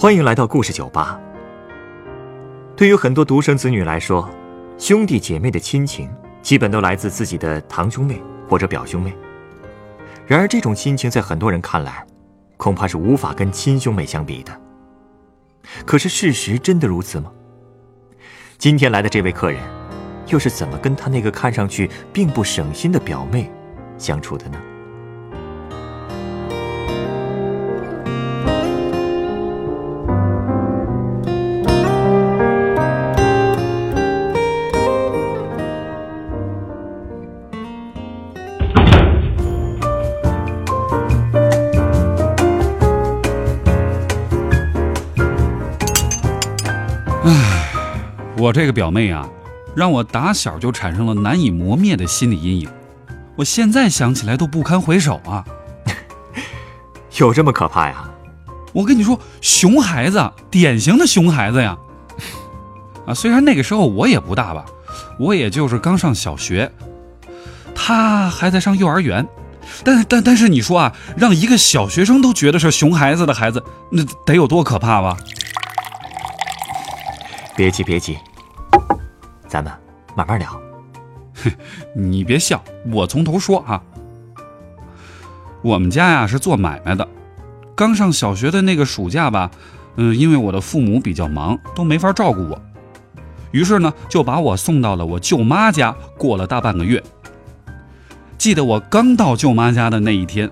欢迎来到故事酒吧。对于很多独生子女来说，兄弟姐妹的亲情基本都来自自己的堂兄妹或者表兄妹。然而，这种亲情在很多人看来，恐怕是无法跟亲兄妹相比的。可是，事实真的如此吗？今天来的这位客人，又是怎么跟他那个看上去并不省心的表妹相处的呢？我这个表妹啊，让我打小就产生了难以磨灭的心理阴影，我现在想起来都不堪回首啊！有这么可怕呀？我跟你说，熊孩子，典型的熊孩子呀！啊，虽然那个时候我也不大吧，我也就是刚上小学，他还在上幼儿园，但但但是你说啊，让一个小学生都觉得是熊孩子的孩子，那得有多可怕吧？别急，别急。咱们慢慢聊，哼你别笑，我从头说啊。我们家呀是做买卖的，刚上小学的那个暑假吧，嗯，因为我的父母比较忙，都没法照顾我，于是呢就把我送到了我舅妈家过了大半个月。记得我刚到舅妈家的那一天，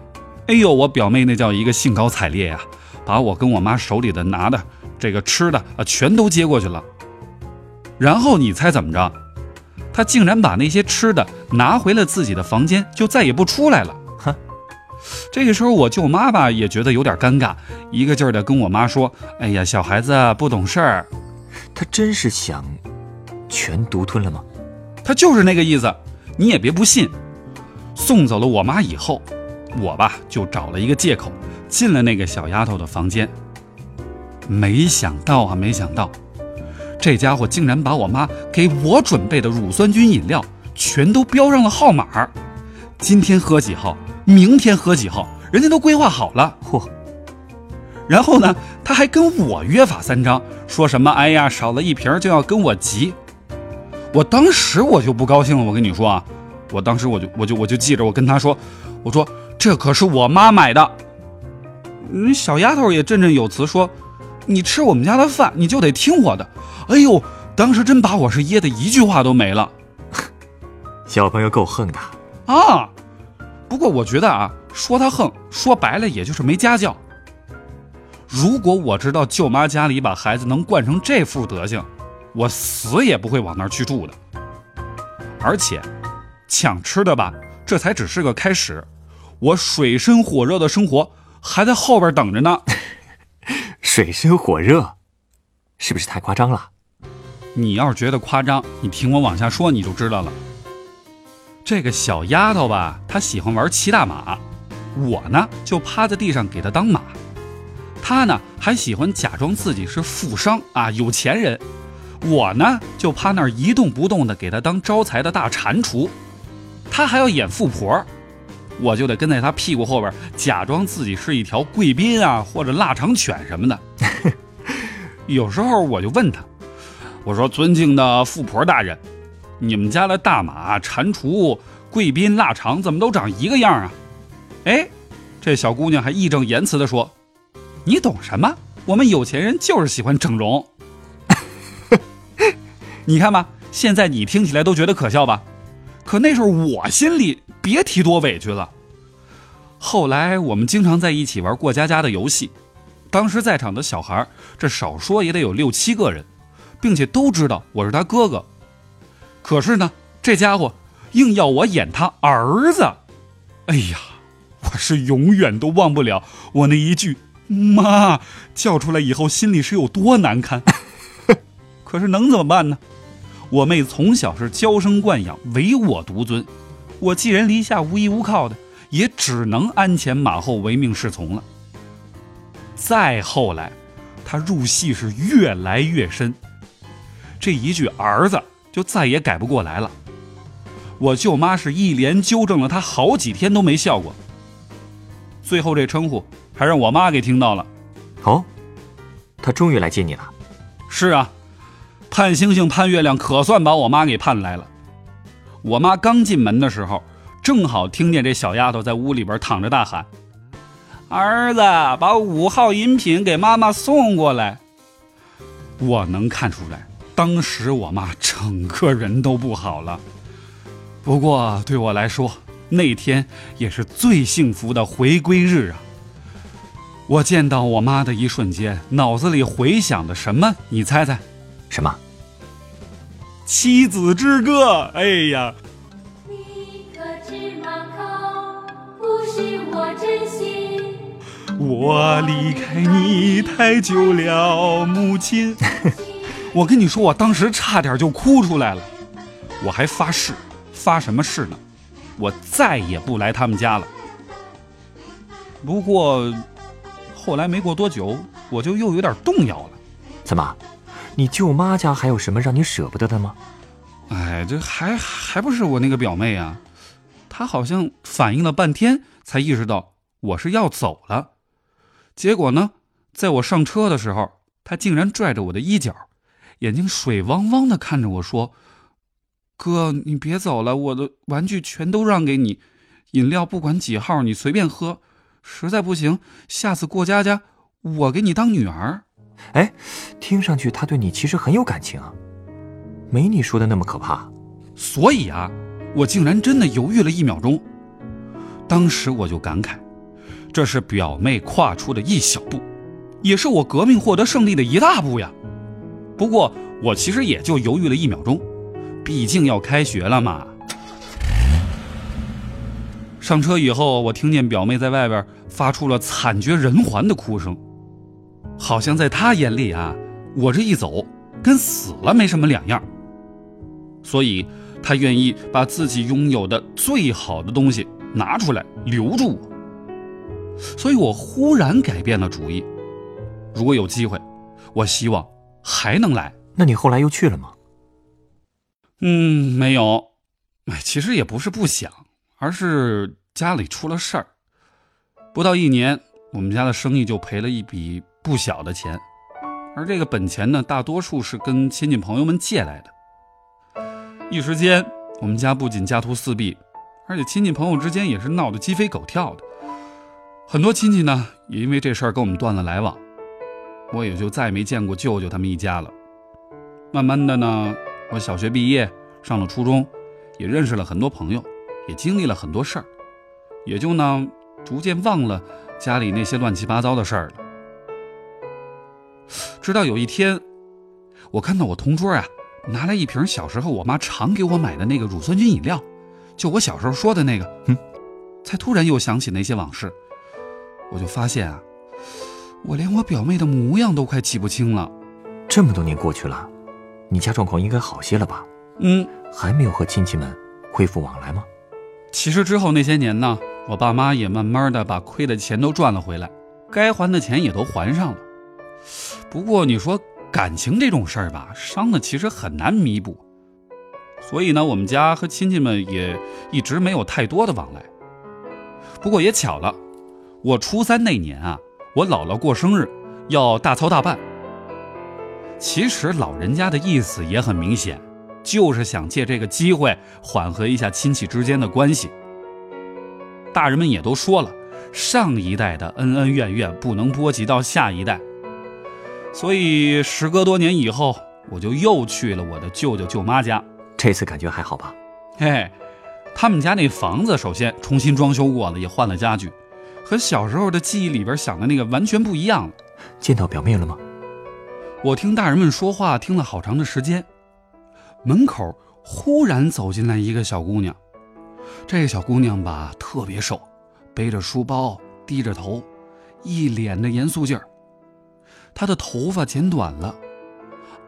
哎呦，我表妹那叫一个兴高采烈呀，把我跟我妈手里的拿的这个吃的啊全都接过去了。然后你猜怎么着？他竟然把那些吃的拿回了自己的房间，就再也不出来了。哼！这个时候我舅妈吧也觉得有点尴尬，一个劲儿的跟我妈说：“哎呀，小孩子不懂事儿。”他真是想全独吞了吗？他就是那个意思。你也别不信。送走了我妈以后，我吧就找了一个借口进了那个小丫头的房间。没想到啊，没想到。这家伙竟然把我妈给我准备的乳酸菌饮料全都标上了号码，今天喝几号，明天喝几号，人家都规划好了。嚯！然后呢，他还跟我约法三章，说什么“哎呀，少了一瓶就要跟我急”。我当时我就不高兴了，我跟你说啊，我当时我就我就我就记着，我跟他说，我说这可是我妈买的。嗯，小丫头也振振有词说。你吃我们家的饭，你就得听我的。哎呦，当时真把我是噎得一句话都没了。小朋友够横的啊！不过我觉得啊，说他横，说白了也就是没家教。如果我知道舅妈家里把孩子能惯成这副德行，我死也不会往那儿去住的。而且，抢吃的吧，这才只是个开始，我水深火热的生活还在后边等着呢。水深火热，是不是太夸张了？你要是觉得夸张，你听我往下说，你就知道了。这个小丫头吧，她喜欢玩骑大马，我呢就趴在地上给她当马。她呢还喜欢假装自己是富商啊，有钱人。我呢就趴那儿一动不动的给她当招财的大蟾蜍。她还要演富婆。我就得跟在他屁股后边，假装自己是一条贵宾啊，或者腊肠犬什么的。有时候我就问他，我说：“尊敬的富婆大人，你们家的大马、蟾蜍、贵宾、腊肠怎么都长一个样啊？”哎，这小姑娘还义正言辞地说：“你懂什么？我们有钱人就是喜欢整容。” 你看吧，现在你听起来都觉得可笑吧？可那时候我心里别提多委屈了。后来我们经常在一起玩过家家的游戏，当时在场的小孩这少说也得有六七个人，并且都知道我是他哥哥。可是呢，这家伙硬要我演他儿子。哎呀，我是永远都忘不了我那一句“妈”叫出来以后心里是有多难堪。可是能怎么办呢？我妹从小是娇生惯养，唯我独尊。我寄人篱下，无依无靠的，也只能鞍前马后，唯命是从了。再后来，他入戏是越来越深，这一句儿子就再也改不过来了。我舅妈是一连纠正了他好几天都没笑过，最后这称呼还让我妈给听到了。哦，他终于来接你了。是啊，盼星星盼月亮，可算把我妈给盼来了。我妈刚进门的时候，正好听见这小丫头在屋里边躺着大喊：“儿子，把五号饮品给妈妈送过来。”我能看出来，当时我妈整个人都不好了。不过对我来说，那天也是最幸福的回归日啊！我见到我妈的一瞬间，脑子里回想的什么？你猜猜？什么？妻子之歌。哎呀！你可知满口不是我真心。我离开你太久了，母亲。我跟你说，我当时差点就哭出来了。我还发誓，发什么誓呢？我再也不来他们家了。不过，后来没过多久，我就又有点动摇了。怎么？你舅妈家还有什么让你舍不得的吗？哎，这还还不是我那个表妹啊！她好像反应了半天，才意识到我是要走了。结果呢，在我上车的时候，她竟然拽着我的衣角，眼睛水汪汪的看着我说：“哥，你别走了，我的玩具全都让给你，饮料不管几号你随便喝，实在不行，下次过家家我给你当女儿。”哎，听上去他对你其实很有感情啊，没你说的那么可怕。所以啊，我竟然真的犹豫了一秒钟。当时我就感慨，这是表妹跨出的一小步，也是我革命获得胜利的一大步呀。不过我其实也就犹豫了一秒钟，毕竟要开学了嘛。上车以后，我听见表妹在外边发出了惨绝人寰的哭声。好像在他眼里啊，我这一走跟死了没什么两样，所以他愿意把自己拥有的最好的东西拿出来留住我。所以我忽然改变了主意，如果有机会，我希望还能来。那你后来又去了吗？嗯，没有。哎，其实也不是不想，而是家里出了事儿。不到一年，我们家的生意就赔了一笔。不小的钱，而这个本钱呢，大多数是跟亲戚朋友们借来的。一时间，我们家不仅家徒四壁，而且亲戚朋友之间也是闹得鸡飞狗跳的。很多亲戚呢，也因为这事儿跟我们断了来往，我也就再没见过舅舅他们一家了。慢慢的呢，我小学毕业，上了初中，也认识了很多朋友，也经历了很多事儿，也就呢，逐渐忘了家里那些乱七八糟的事儿了。直到有一天，我看到我同桌啊，拿来一瓶小时候我妈常给我买的那个乳酸菌饮料，就我小时候说的那个，嗯，才突然又想起那些往事。我就发现啊，我连我表妹的模样都快记不清了。这么多年过去了，你家状况应该好些了吧？嗯，还没有和亲戚们恢复往来吗？其实之后那些年呢，我爸妈也慢慢的把亏的钱都赚了回来，该还的钱也都还上了。不过你说感情这种事儿吧，伤的其实很难弥补，所以呢，我们家和亲戚们也一直没有太多的往来。不过也巧了，我初三那年啊，我姥姥过生日，要大操大办。其实老人家的意思也很明显，就是想借这个机会缓和一下亲戚之间的关系。大人们也都说了，上一代的恩恩怨怨不能波及到下一代。所以，时隔多年以后，我就又去了我的舅舅舅妈家。这次感觉还好吧？嘿，他们家那房子首先重新装修过了，也换了家具，和小时候的记忆里边想的那个完全不一样了。见到表妹了吗？我听大人们说话听了好长的时间，门口忽然走进来一个小姑娘。这个小姑娘吧，特别瘦，背着书包，低着头，一脸的严肃劲儿。她的头发剪短了，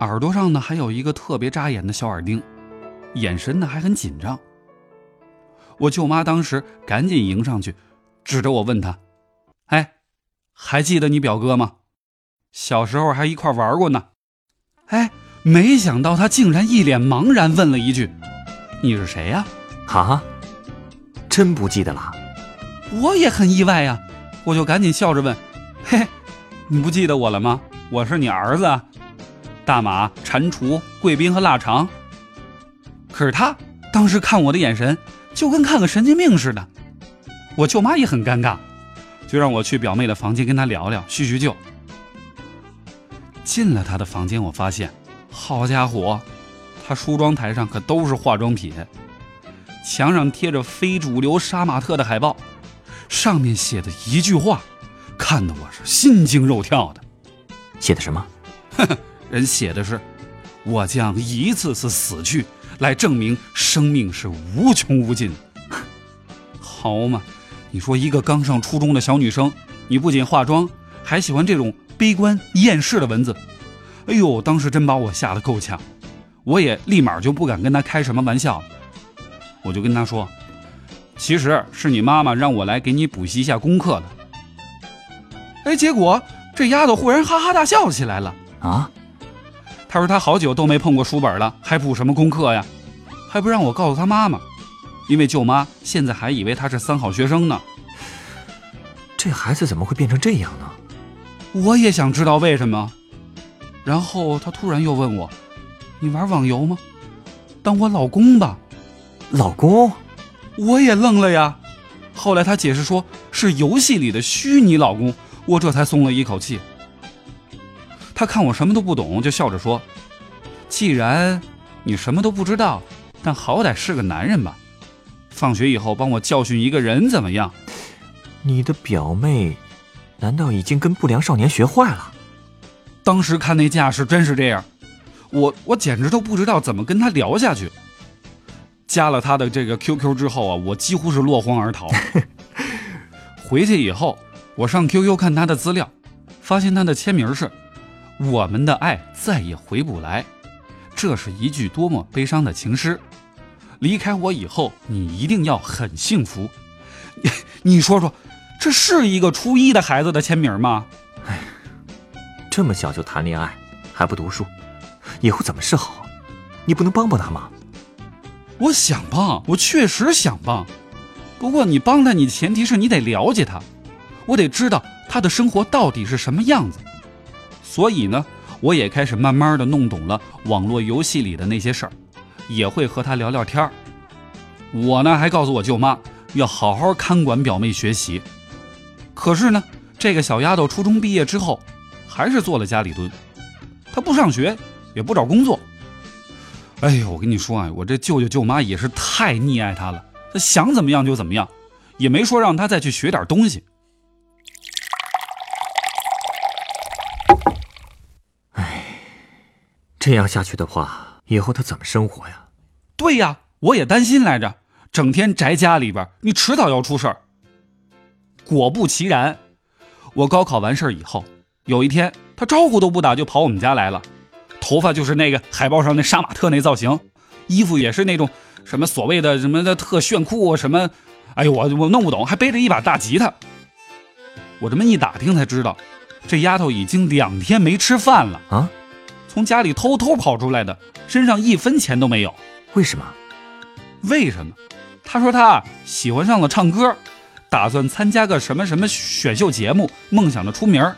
耳朵上呢还有一个特别扎眼的小耳钉，眼神呢还很紧张。我舅妈当时赶紧迎上去，指着我问他：“哎，还记得你表哥吗？小时候还一块玩过呢。”哎，没想到他竟然一脸茫然问了一句：“你是谁呀？”啊，真不记得了？我也很意外呀，我就赶紧笑着问：“嘿。”你不记得我了吗？我是你儿子，大马、蟾蜍、贵宾和腊肠。可是他当时看我的眼神，就跟看个神经病似的。我舅妈也很尴尬，就让我去表妹的房间跟她聊聊，叙叙旧。进了她的房间，我发现，好家伙，她梳妆台上可都是化妆品，墙上贴着非主流杀马特的海报，上面写的一句话，看得我是心惊肉跳的。写的什么？人写的是：“我将一次次死去，来证明生命是无穷无尽。”好嘛，你说一个刚上初中的小女生，你不仅化妆，还喜欢这种悲观厌世的文字，哎呦，当时真把我吓得够呛，我也立马就不敢跟她开什么玩笑了。我就跟她说：“其实是你妈妈让我来给你补习一下功课的。”哎，结果这丫头忽然哈哈大笑起来了。啊？她说她好久都没碰过书本了，还补什么功课呀？还不让我告诉她妈妈，因为舅妈现在还以为她是三好学生呢。这孩子怎么会变成这样呢？我也想知道为什么。然后她突然又问我：“你玩网游吗？当我老公吧。老公？”我也愣了呀。后来她解释说是游戏里的虚拟老公，我这才松了一口气。他看我什么都不懂，就笑着说：“既然你什么都不知道，但好歹是个男人吧。放学以后帮我教训一个人怎么样？”你的表妹，难道已经跟不良少年学坏了？当时看那架势，真是这样，我我简直都不知道怎么跟他聊下去。加了他的这个 QQ 之后啊，我几乎是落荒而逃。回去以后，我上 QQ 看他的资料，发现他的签名是“我们的爱再也回不来”，这是一句多么悲伤的情诗。离开我以后，你一定要很幸福。你说说，这是一个初一的孩子的签名吗？哎这么小就谈恋爱，还不读书，以后怎么是好？你不能帮帮他吗？我想帮，我确实想帮。不过你帮他，你前提是你得了解他，我得知道他的生活到底是什么样子。所以呢，我也开始慢慢的弄懂了网络游戏里的那些事儿，也会和他聊聊天儿。我呢，还告诉我舅妈要好好看管表妹学习。可是呢，这个小丫头初中毕业之后，还是做了家里蹲，她不上学，也不找工作。哎呦，我跟你说啊，我这舅舅舅妈也是太溺爱她了，她想怎么样就怎么样，也没说让她再去学点东西。这样下去的话，以后他怎么生活呀？对呀，我也担心来着，整天宅家里边，你迟早要出事儿。果不其然，我高考完事儿以后，有一天他招呼都不打就跑我们家来了，头发就是那个海报上那杀马特那造型，衣服也是那种什么所谓的什么的特炫酷什么，哎呦我我弄不懂，还背着一把大吉他。我这么一打听才知道，这丫头已经两天没吃饭了啊！从家里偷偷跑出来的，身上一分钱都没有。为什么？为什么？他说他喜欢上了唱歌，打算参加个什么什么选秀节目，梦想着出名儿。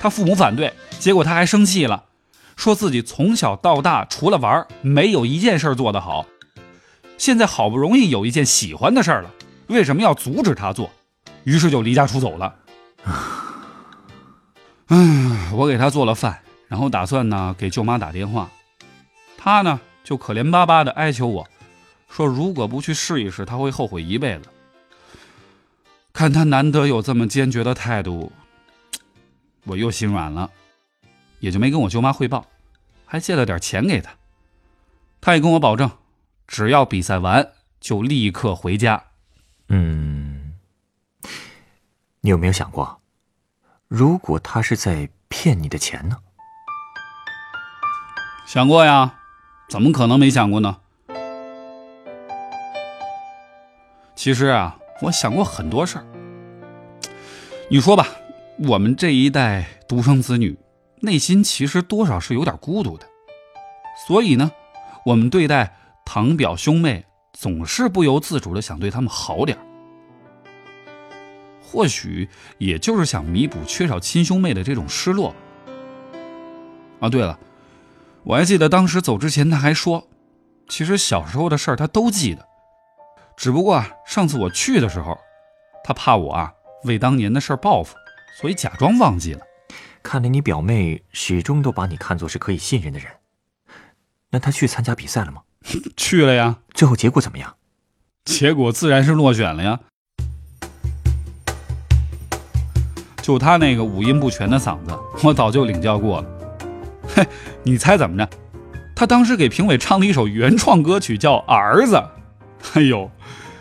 他父母反对，结果他还生气了，说自己从小到大除了玩，没有一件事做得好。现在好不容易有一件喜欢的事儿了，为什么要阻止他做？于是就离家出走了。唉，我给他做了饭。然后打算呢给舅妈打电话，她呢就可怜巴巴的哀求我，说如果不去试一试，他会后悔一辈子。看他难得有这么坚决的态度，我又心软了，也就没跟我舅妈汇报，还借了点钱给他。他也跟我保证，只要比赛完就立刻回家。嗯，你有没有想过，如果他是在骗你的钱呢？想过呀，怎么可能没想过呢？其实啊，我想过很多事儿。你说吧，我们这一代独生子女，内心其实多少是有点孤独的。所以呢，我们对待堂表兄妹，总是不由自主的想对他们好点儿。或许也就是想弥补缺少亲兄妹的这种失落。啊，对了，我还记得当时走之前他还说，其实小时候的事儿他都记得，只不过啊，上次我去的时候，他怕我啊为当年的事儿报复，所以假装忘记了。看来你表妹始终都把你看作是可以信任的人。那她去参加比赛了吗？去了呀，最后结果怎么样？结果自然是落选了呀。就他那个五音不全的嗓子，我早就领教过了。嘿，你猜怎么着？他当时给评委唱了一首原创歌曲，叫《儿子》。哎呦，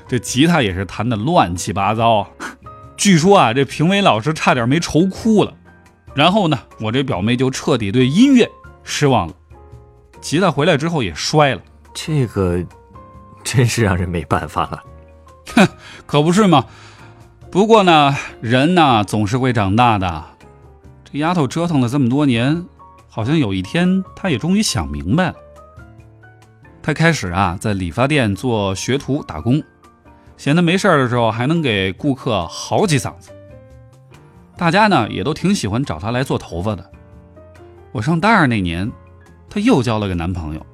这吉他也是弹得乱七八糟。据说啊，这评委老师差点没愁哭了。然后呢，我这表妹就彻底对音乐失望了。吉他回来之后也摔了。这个真是让人没办法了。哼，可不是嘛。不过呢，人呢总是会长大的。这丫头折腾了这么多年，好像有一天她也终于想明白了。她开始啊在理发店做学徒打工，闲得没事儿的时候还能给顾客好几嗓子。大家呢也都挺喜欢找她来做头发的。我上大二那年，她又交了个男朋友。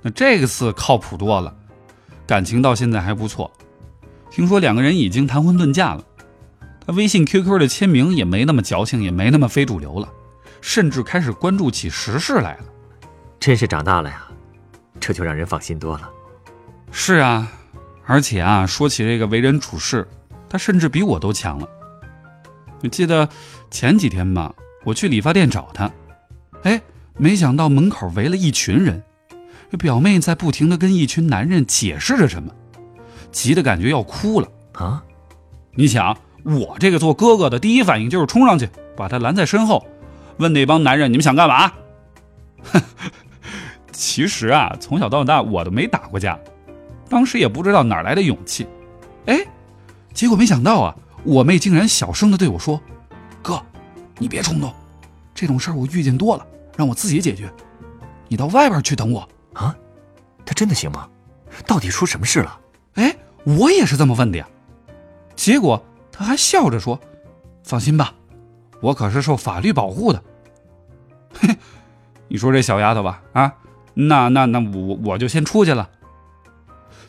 那这个次靠谱多了，感情到现在还不错。听说两个人已经谈婚论嫁了，他微信、QQ 的签名也没那么矫情，也没那么非主流了，甚至开始关注起时事来了。真是长大了呀，这就让人放心多了。是啊，而且啊，说起这个为人处事，他甚至比我都强了。我记得前几天吧，我去理发店找他，哎，没想到门口围了一群人，表妹在不停的跟一群男人解释着什么。急得感觉要哭了啊！你想，我这个做哥哥的第一反应就是冲上去把他拦在身后，问那帮男人：“你们想干嘛？” 其实啊，从小到大我都没打过架，当时也不知道哪来的勇气。哎，结果没想到啊，我妹竟然小声的对我说：“哥，你别冲动，这种事儿我遇见多了，让我自己解决。你到外边去等我啊。”他真的行吗？到底出什么事了？哎。我也是这么问的呀，结果他还笑着说：“放心吧，我可是受法律保护的。”嘿，你说这小丫头吧，啊，那那那我我就先出去了。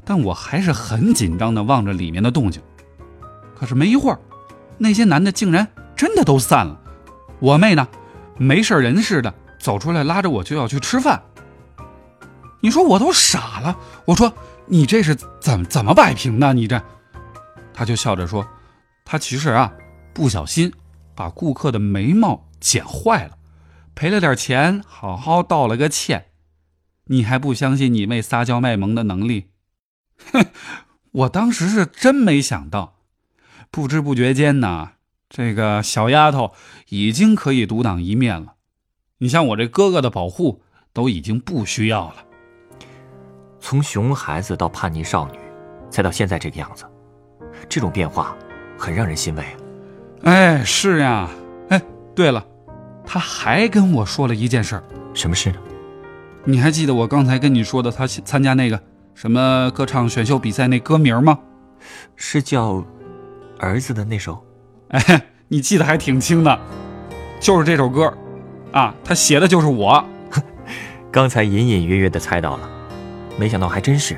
但我还是很紧张的望着里面的动静。可是没一会儿，那些男的竟然真的都散了。我妹呢，没事人似的走出来，拉着我就要去吃饭。你说我都傻了，我说。你这是怎怎么摆平的？你这，他就笑着说：“他其实啊，不小心把顾客的眉毛剪坏了，赔了点钱，好好道了个歉。你还不相信你妹撒娇卖萌的能力？哼！我当时是真没想到，不知不觉间呢，这个小丫头已经可以独当一面了。你像我这哥哥的保护都已经不需要了。”从熊孩子到叛逆少女，再到现在这个样子，这种变化很让人欣慰。哎，是呀。哎，对了，他还跟我说了一件事儿。什么事呢？你还记得我刚才跟你说的他参加那个什么歌唱选秀比赛那歌名吗？是叫《儿子》的那首。哎，你记得还挺清的，就是这首歌，啊，他写的就是我。刚才隐隐约约的猜到了。没想到还真是，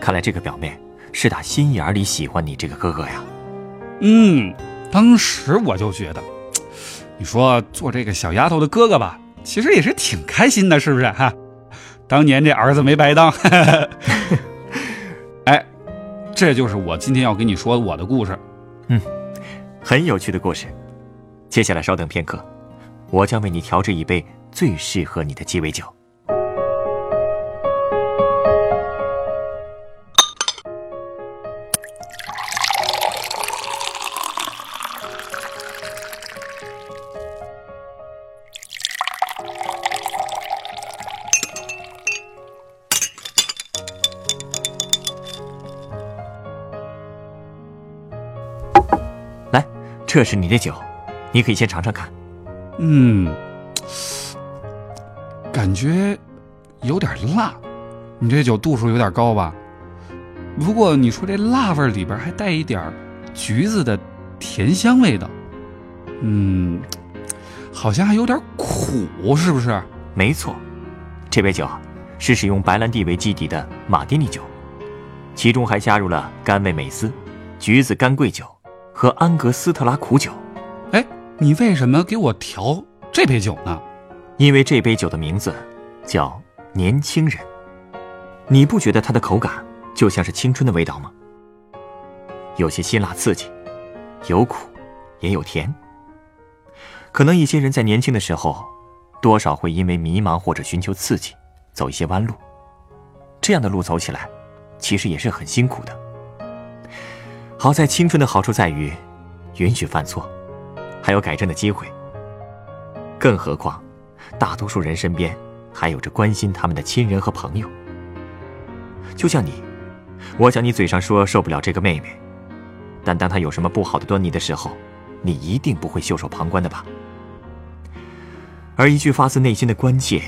看来这个表妹是打心眼里喜欢你这个哥哥呀。嗯，当时我就觉得，你说做这个小丫头的哥哥吧，其实也是挺开心的，是不是哈？当年这儿子没白当。哎，这就是我今天要跟你说我的故事。嗯，很有趣的故事。接下来稍等片刻，我将为你调制一杯最适合你的鸡尾酒。这是你的酒，你可以先尝尝看。嗯，感觉有点辣，你这酒度数有点高吧？不过你说这辣味里边还带一点橘子的甜香味道，嗯，好像还有点苦，是不是？没错，这杯酒是使用白兰地为基底的马丁尼酒，其中还加入了甘味美思、橘子干桂酒和安格斯特拉苦酒。哎，你为什么给我调这杯酒呢？因为这杯酒的名字叫年轻人。你不觉得它的口感就像是青春的味道吗？有些辛辣刺激，有苦，也有甜。可能一些人在年轻的时候，多少会因为迷茫或者寻求刺激，走一些弯路。这样的路走起来，其实也是很辛苦的。好在青春的好处在于，允许犯错，还有改正的机会。更何况，大多数人身边还有着关心他们的亲人和朋友。就像你，我想你嘴上说受不了这个妹妹，但当她有什么不好的端倪的时候，你一定不会袖手旁观的吧？而一句发自内心的关切，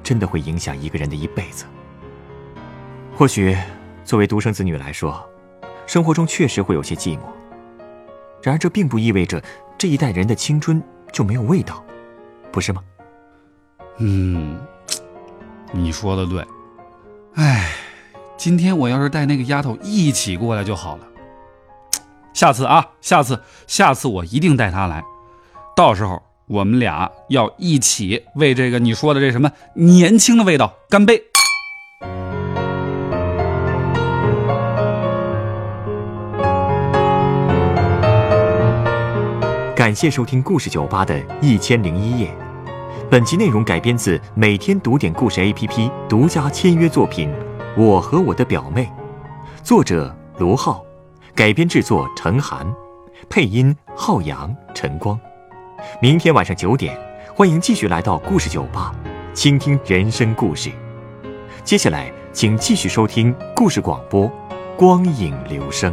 真的会影响一个人的一辈子。或许，作为独生子女来说，生活中确实会有些寂寞。然而，这并不意味着这一代人的青春就没有味道，不是吗？嗯，你说的对。哎。今天我要是带那个丫头一起过来就好了。下次啊，下次，下次我一定带她来。到时候我们俩要一起为这个你说的这什么年轻的味道干杯。感谢收听故事酒吧的一千零一夜。本集内容改编自每天读点故事 APP 独家签约作品。我和我的表妹，作者罗浩，改编制作陈寒，配音浩洋、陈光。明天晚上九点，欢迎继续来到故事酒吧，倾听人生故事。接下来，请继续收听故事广播《光影留声》。